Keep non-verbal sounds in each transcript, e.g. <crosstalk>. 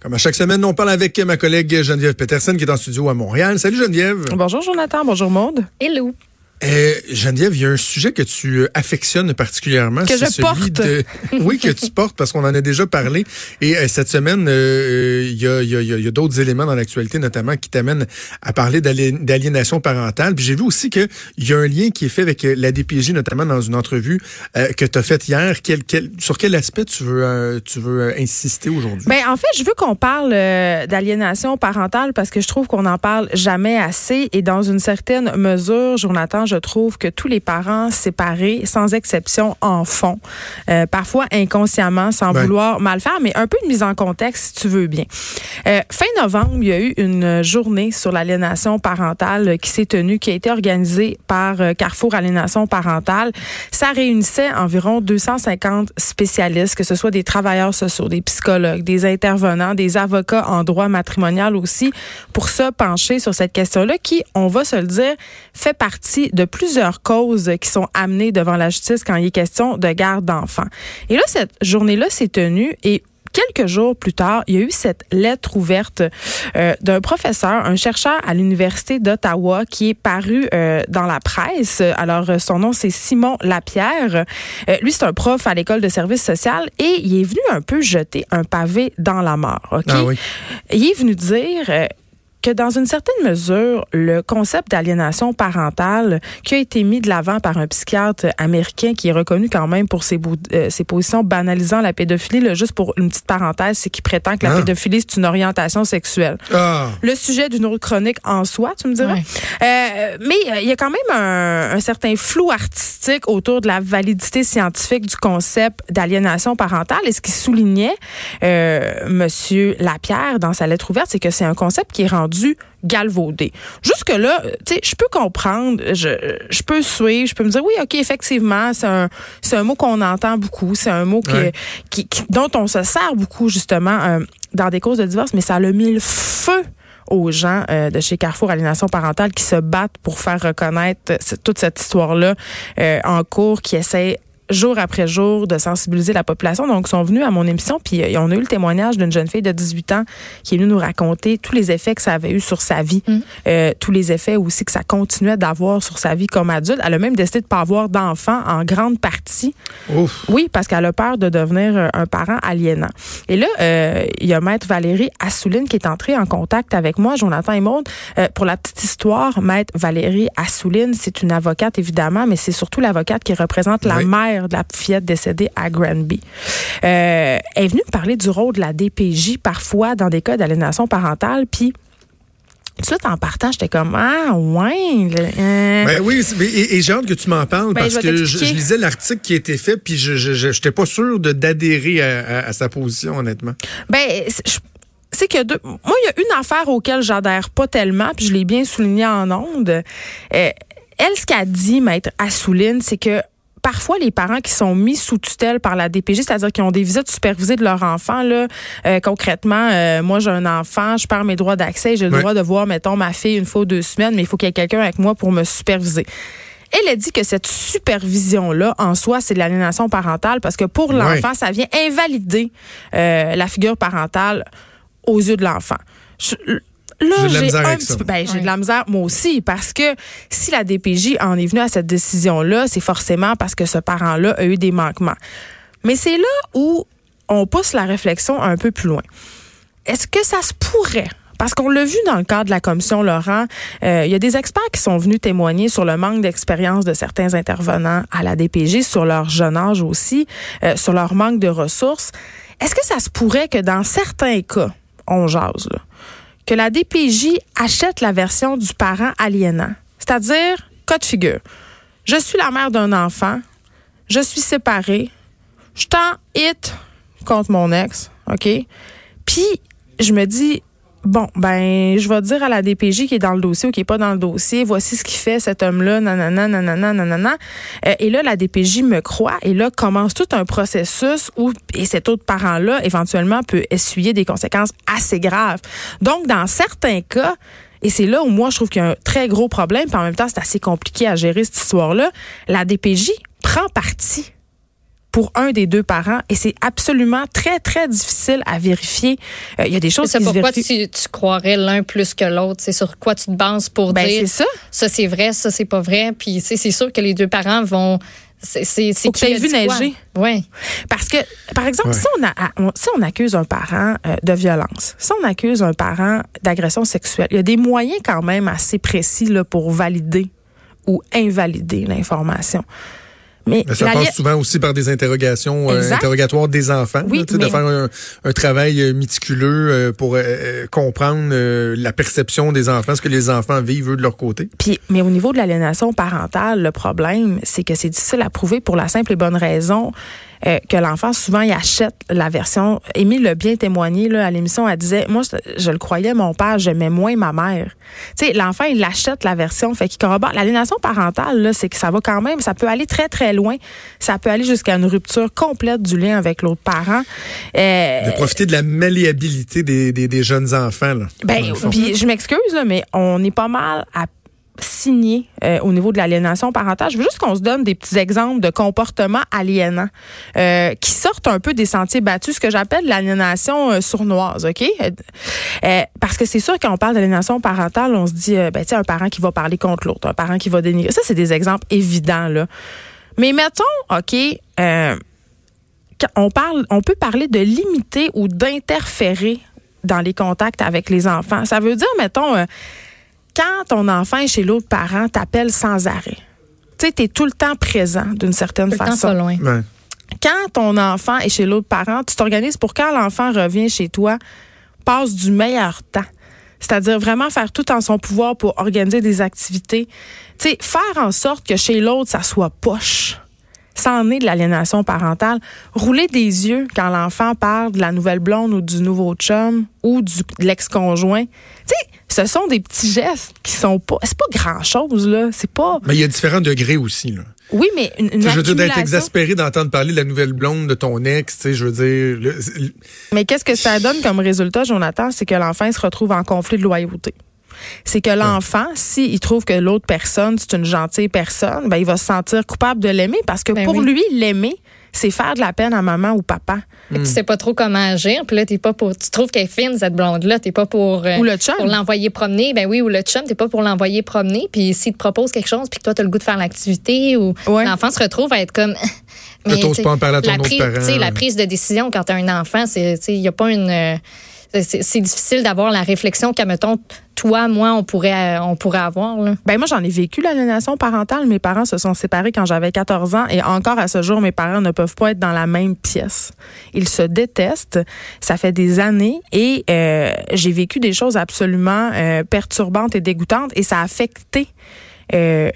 Comme à chaque semaine, on parle avec ma collègue Geneviève Peterson qui est en studio à Montréal. Salut Geneviève. Bonjour Jonathan, bonjour Monde. Hello. Euh, Geneviève, il y a un sujet que tu euh, affectionnes particulièrement. Que je celui porte. De... <laughs> oui, que tu portes parce qu'on en a déjà parlé. Et euh, cette semaine, euh, il y a, il y a, il y a d'autres éléments dans l'actualité, notamment qui t'amènent à parler d'ali- d'aliénation parentale. Puis j'ai vu aussi qu'il y a un lien qui est fait avec euh, la DPJ, notamment dans une entrevue que tu as faite hier. Quel, quel, sur quel aspect tu veux, tu veux insister aujourd'hui? Ben en fait, je veux qu'on parle d'aliénation parentale parce que je trouve qu'on n'en parle jamais assez et dans une certaine mesure, Jonathan, je trouve que tous les parents séparés, sans exception, en font. Euh, parfois inconsciemment, sans Ben. vouloir mal faire, mais un peu de mise en contexte, si tu veux bien. Euh, fin novembre, il y a eu une journée sur l'aliénation parentale qui s'est tenue, qui a été organisée par euh, Carrefour Aliénation parentale. Ça réunissait environ 250 spécialistes, que ce soit des travailleurs sociaux, des psychologues, des intervenants, des avocats en droit matrimonial aussi, pour se pencher sur cette question-là qui, on va se le dire, fait partie de plusieurs causes qui sont amenées devant la justice quand il est question de garde d'enfants. Et là, cette journée-là s'est tenue et Quelques jours plus tard, il y a eu cette lettre ouverte euh, d'un professeur, un chercheur à l'Université d'Ottawa qui est paru euh, dans la presse. Alors, euh, son nom, c'est Simon Lapierre. Euh, lui, c'est un prof à l'école de service social et il est venu un peu jeter un pavé dans la mort. OK? Ah oui. Il est venu dire que dans une certaine mesure, le concept d'aliénation parentale qui a été mis de l'avant par un psychiatre américain qui est reconnu quand même pour ses, euh, ses positions banalisant la pédophilie, là, juste pour une petite parenthèse, c'est qu'il prétend que la Ah. pédophilie, c'est une orientation sexuelle. Ah! Le sujet d'une autre chronique en soi, tu me diras. Ouais. Euh, mais euh, il y a quand même un, un certain flou artistique autour de la validité scientifique du concept d'aliénation parentale. Et ce qui soulignait euh, Monsieur Lapierre dans sa lettre ouverte, c'est que c'est un concept qui est rendu galvaudé. Jusque là, tu sais, je peux comprendre, je, je peux suivre, je peux me dire oui, ok, effectivement, c'est un c'est un mot qu'on entend beaucoup, c'est un mot que- Ouais. qui, qui- dont on se sert beaucoup justement euh, dans des causes de divorce, mais ça a mis le feu aux gens euh, de chez Carrefour Aliénation parentale qui se battent pour faire reconnaître euh, toute cette histoire-là euh, en cours, qui essaient jour après jour de sensibiliser la population. Donc, ils sont venus à mon émission, puis euh, on a eu le témoignage d'une jeune fille de 18 ans qui est venue nous raconter tous les effets que ça avait eu sur sa vie, euh, tous les effets aussi que ça continuait d'avoir sur sa vie comme adulte. Elle a même décidé de pas avoir d'enfant en grande partie Ouf! oui, parce qu'elle a peur de devenir euh, un parent aliénant. Et là, euh, il y a Maître Valérie Assouline qui est entrée en contact avec moi, Jonathan et Maude. Euh, pour la petite histoire, Maître Valérie Assouline, c'est une avocate évidemment, mais c'est surtout l'avocate qui représente la Oui. Mère de la fillette décédée à Granby. Euh, elle est venue me parler du rôle de la DPJ parfois dans des cas d'aliénation parentale, puis tout en partant, j'étais comme ah ouais. euh, Ben oui, et, et j'ai hâte que tu m'en parles Ben, parce je que je, lisais l'article qui a été fait puis je j'étais pas sûr de d'adhérer à, à- à sa position honnêtement. Ben, c'est- je- c'est que deux, moi, il y a une affaire auquel j'adhère pas tellement, puis je l'ai bien souligné en ondes. Euh, elle, ce qu'a dit, maître Assouline, c'est que parfois les parents qui sont mis sous tutelle par la DPJ, c'est-à-dire qui ont des visites supervisées de leur enfant, là, euh, concrètement, euh, moi j'ai un enfant, je perds mes droits d'accès, j'ai le droit de voir, mettons, ma fille une fois ou deux semaines, mais il faut qu'il y ait quelqu'un avec moi pour me superviser. Elle a dit que cette supervision-là, en soi, c'est de l'aliénation parentale parce que pour l'enfant, ça vient invalider euh, la figure parentale aux yeux de l'enfant. Là, J'ai de la j'ai misère un avec petit ça. peu, ben, j'ai de la misère moi aussi parce que si la DPJ en est venue à cette décision-là, c'est forcément parce que ce parent-là a eu des manquements. Mais c'est là où on pousse la réflexion un peu plus loin. Est-ce que ça se pourrait? Parce qu'on l'a vu dans le cadre de la commission Laurent, euh, il y a des experts qui sont venus témoigner sur le manque d'expérience de certains intervenants à la DPJ, sur leur jeune âge aussi, euh, sur leur manque de ressources. Est-ce que ça se pourrait que dans certains cas, on jase, là, que la DPJ achète la version du parent aliénant? C'est-à-dire, cas de figure. Je suis la mère d'un enfant, je suis séparée, je t'en hit contre mon ex, OK? Puis, je me dis, Bon, ben, je vais dire à la DPJ qui est dans le dossier ou qui est pas dans le dossier, voici ce qu'il fait cet homme-là, nanana, nanana, nanana. Euh, et là, la DPJ me croit et là commence tout un processus où et cet autre parent-là éventuellement peut essuyer des conséquences assez graves. Donc, dans certains cas, et c'est là où moi je trouve qu'il y a un très gros problème, puis en même temps c'est assez compliqué à gérer cette histoire-là. La DPJ prend parti pour un des deux parents et c'est absolument très très difficile à vérifier. Euh, il y a des choses qui se pourquoi tu, tu, croirais l'un plus que l'autre, c'est sur quoi tu te bases pour ben, dire ça, ça c'est vrai, ça c'est pas vrai, puis c'est sûr que les deux parents vont c'est Faut que tu vu neiger. Oui. Parce que par exemple, Ouais. si on a on- si on accuse un parent euh, de violence, si on accuse un parent d'agression sexuelle, il y a des moyens quand même assez précis là pour valider ou invalider l'information. Mais Mais ça la passe souvent aussi par des interrogations, euh, interrogatoires des enfants, Oui, là, de faire un, un travail euh, méticuleux euh, pour euh, euh, comprendre euh, la perception des enfants, ce que les enfants vivent eux, de leur côté. Puis, mais au niveau de l'aliénation parentale, le problème, c'est que c'est difficile à prouver pour la simple et bonne raison euh, que l'enfant, souvent, il achète la version. Émile l'a bien témoigné là, à l'émission. Elle disait Moi, je, je le croyais, mon père, j'aimais moins ma mère. Tu sais, l'enfant, il achète la version, fait qu'il corrobore. L'aliénation parentale, là, c'est que ça va quand même, ça peut aller très, très loin. Ça peut aller jusqu'à une rupture complète du lien avec l'autre parent. Euh, De profiter de la malléabilité des, des, des jeunes enfants. Là, ben, le puis je m'excuse, là, mais on est pas mal à signer euh, au niveau de l'aliénation parentale. Je veux juste qu'on se donne des petits exemples de comportements aliénants euh, qui sortent un peu des sentiers battus, ce que j'appelle l'aliénation euh, sournoise, OK? Parce que c'est sûr, quand on parle d'aliénation parentale, on se dit, ben, tu un parent qui va parler contre l'autre, un parent qui va dénigrer. Ça, c'est des exemples évidents, là. Mais mettons, OK, on parle, on peut parler de limiter ou d'interférer dans les contacts avec les enfants. Ça veut dire, mettons, quand ton enfant est chez l'autre parent, t'appelles sans arrêt. Tu sais, t'es tout le temps présent d'une certaine tout le temps façon. pas loin. Ouais. Quand ton enfant est chez l'autre parent, tu t'organises pour quand l'enfant revient chez toi, passe du meilleur temps. C'est-à-dire vraiment faire tout en son pouvoir pour organiser des activités. Tu sais, faire en sorte que chez l'autre, ça soit poche. Ça en est de l'aliénation parentale. Rouler des yeux quand l'enfant parle de la nouvelle blonde ou du nouveau chum ou du, de l'ex-conjoint. Tu sais, ce sont des petits gestes qui sont pas. C'est pas grand-chose, là. C'est pas. Mais il y a différents degrés aussi. Là. Oui, mais une, je veux dire, d'être exaspéré d'entendre parler de la nouvelle blonde de ton ex, tu sais, je veux dire... le- Mais qu'est-ce que ça donne comme résultat, Jonathan? C'est que l'enfant se retrouve en conflit de loyauté. C'est que l'enfant, s'il trouve que l'autre personne, c'est une gentille personne, ben, il va se sentir coupable de l'aimer parce que Ben pour oui. lui, l'aimer, c'est faire de la peine à maman ou papa. Que Tu sais pas trop comment agir, puis là t'es pas pour. Tu trouves qu'elle est fine cette blonde là, t'es pas pour. euh, Ou le chum. Pour l'envoyer promener, ben oui, ou le chum, t'es pas pour l'envoyer promener, puis s'il te propose quelque chose, puis que toi t'as le goût de faire l'activité, ou Ouais. l'enfant se retrouve à être comme. <laughs> T'sais, pas en parler à ton la autre prise- La prise de décision quand t'as un enfant, c'est, il y a pas une. euh, c'est c'est difficile d'avoir la réflexion qu'à mettons toi, moi, on pourrait, euh, on pourrait avoir. Ben moi, j'en ai vécu l'aliénation parentale. Mes parents se sont séparés quand j'avais 14 ans et encore à ce jour, mes parents ne peuvent pas être dans la même pièce. Ils se détestent. Ça fait des années et euh, j'ai vécu des choses absolument euh, perturbantes et dégoûtantes et ça a affecté euh,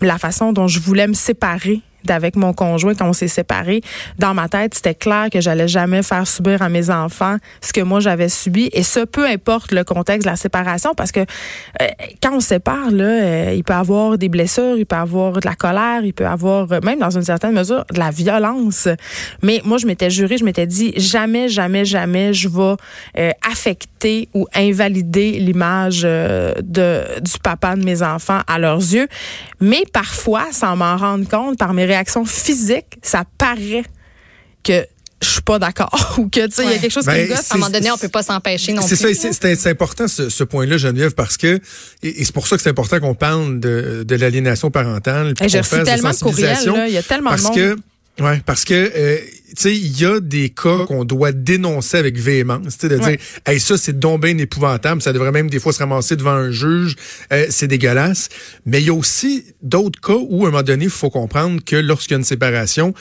la façon dont je voulais me séparer d'avec mon conjoint quand on s'est séparés. Dans ma tête, c'était clair que j'allais jamais faire subir à mes enfants ce que moi j'avais subi et ce peu importe le contexte de la séparation parce que euh, quand on sépare là, euh, il peut avoir des blessures, il peut avoir de la colère, il peut avoir euh, même dans une certaine mesure de la violence. Mais moi je m'étais juré, je m'étais dit jamais jamais jamais je vais euh, affecter ou invalider l'image euh, de du papa de mes enfants à leurs yeux. Mais parfois, sans m'en rendre compte, par mes réactions physiques, ça paraît que je suis pas d'accord <laughs> ou que tu sais il y a quelque chose Ben, qui me gosse. À un moment donné, on peut pas s'empêcher non C'est plus. ça, c'est- c'est c'est important ce, ce point-là, Geneviève, parce que et, et c'est pour ça que c'est important qu'on parle de, de l'aliénation parentale. J'ai reçu tellement de courriels, il y a tellement de monde. que Ouais, parce que euh, sais, il y a des cas qu'on doit dénoncer avec véhémence, de Ouais. dire, hey, ça c'est donc bien épouvantable, ça devrait même des fois se ramasser devant un juge, euh, c'est dégueulasse. Mais il y a aussi d'autres cas où à un moment donné, il faut comprendre que lorsqu'il y a une séparation,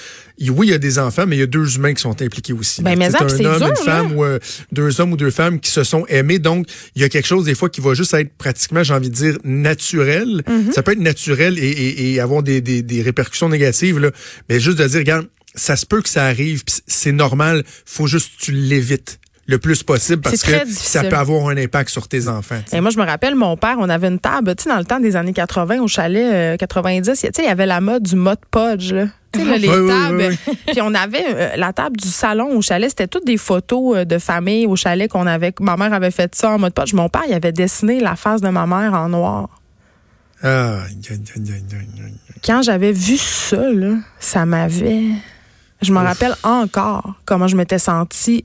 oui, il y a des enfants, mais il y a deux humains qui sont impliqués aussi. Ben, mais C'est un homme, dur, une là. femme ou euh, deux hommes ou deux femmes qui se sont aimés. Donc, il y a quelque chose des fois qui va juste être pratiquement, j'ai envie de dire, naturel. Mm-hmm. Ça peut être naturel et, et- et avoir des, des- des répercussions négatives, là. mais juste de dire, regarde, ça se peut que ça arrive, c'est normal, faut juste que tu l'évites. le plus possible parce que difficile. ça peut avoir un impact sur tes enfants. Et moi, je me rappelle, mon père, on avait une table, tu sais, dans le temps des années 80, au chalet euh, 90, tu sais, il y avait la mode du mode podge, là. Tu sais, là, les <laughs> Oui, tables. oui, <laughs> Puis on avait euh, la table du salon au chalet, c'était toutes des photos euh, de famille au chalet qu'on avait. Ma mère avait fait ça en mode podge. Mon père, il avait dessiné la face de ma mère en noir. Ah. Quand j'avais vu ça, là, ça m'avait. Je me rappelle encore comment je m'étais sentie.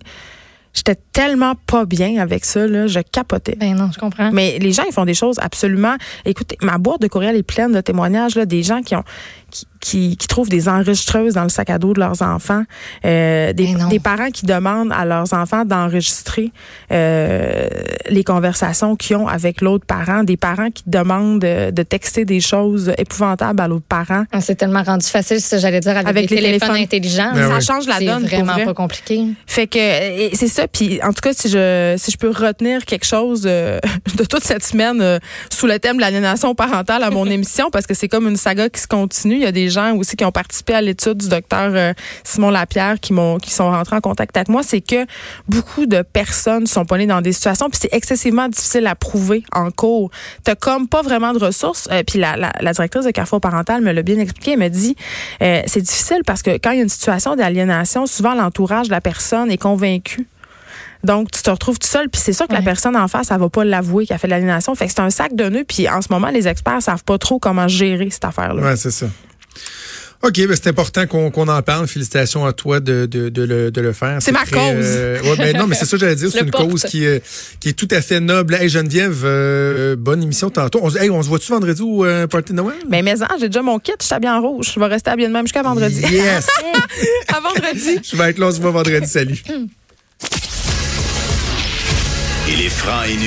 J'étais tellement pas bien avec ça, là, je capotais. Ben non, je comprends. Mais les gens, ils font des choses absolument. Écoutez, ma boîte de courriel est pleine de témoignages là, des gens qui ont qui, qui, qui trouvent des enregistreuses dans le sac à dos de leurs enfants, euh, des, parents qui demandent à leurs enfants d'enregistrer euh, les conversations qu'ils ont avec l'autre parent, des parents qui demandent de, de texter des choses épouvantables à l'autre parent. Ah, C'est tellement rendu facile, ça j'allais dire, avec, Avec les, les téléphones, téléphones. intelligents. Ben ça oui. change la C'est donne. pour vraiment vrai. pas compliqué. Fait que c'est ça. Puis en tout cas, si je si je peux retenir quelque chose euh, <laughs> de toute cette semaine euh, sous le thème de l'aliénation parentale à mon <laughs> émission, parce que c'est comme une saga qui se continue. Il y a des gens aussi qui ont participé à l'étude du docteur euh, Simon Lapierre qui m'ont qui sont rentrés en contact avec moi. C'est que beaucoup de personnes sont pas nées dans des situations, puis c'est excessivement difficile à prouver en cours. T'as comme pas vraiment de ressources. Euh, puis la, la, la directrice de Carrefour parental me l'a bien expliqué. Elle me dit euh, c'est difficile parce que quand il y a une situation d'aliénation, souvent l'entourage de la personne est convaincu. Donc, tu te retrouves tout seul, puis c'est sûr que la personne en face, elle va pas l'avouer qu'elle a fait de l'aliénation. Fait que c'est un sac de nœuds, puis en ce moment, les experts savent pas trop comment gérer cette affaire-là. Ouais, c'est ça. OK, ben c'est important qu'on en parle. Félicitations à toi de, de, de, le, de le faire. C'est ma très, cause. euh, ouais, ben non, mais c'est ça que j'allais dire. <laughs> C'est une porte. cause qui, euh, qui est tout à fait noble. Hey Geneviève, euh, bonne émission tantôt. On, se- hey, on se voit-tu vendredi au euh, Party de Noël? Mais mais hein, j'ai déjà mon kit, je suis habillée en rouge. Je vais rester habillée de même jusqu'à vendredi. Yes! <laughs> à vendredi. Je vais être là, on se voit vendredi. Salut. Il est franc et nu.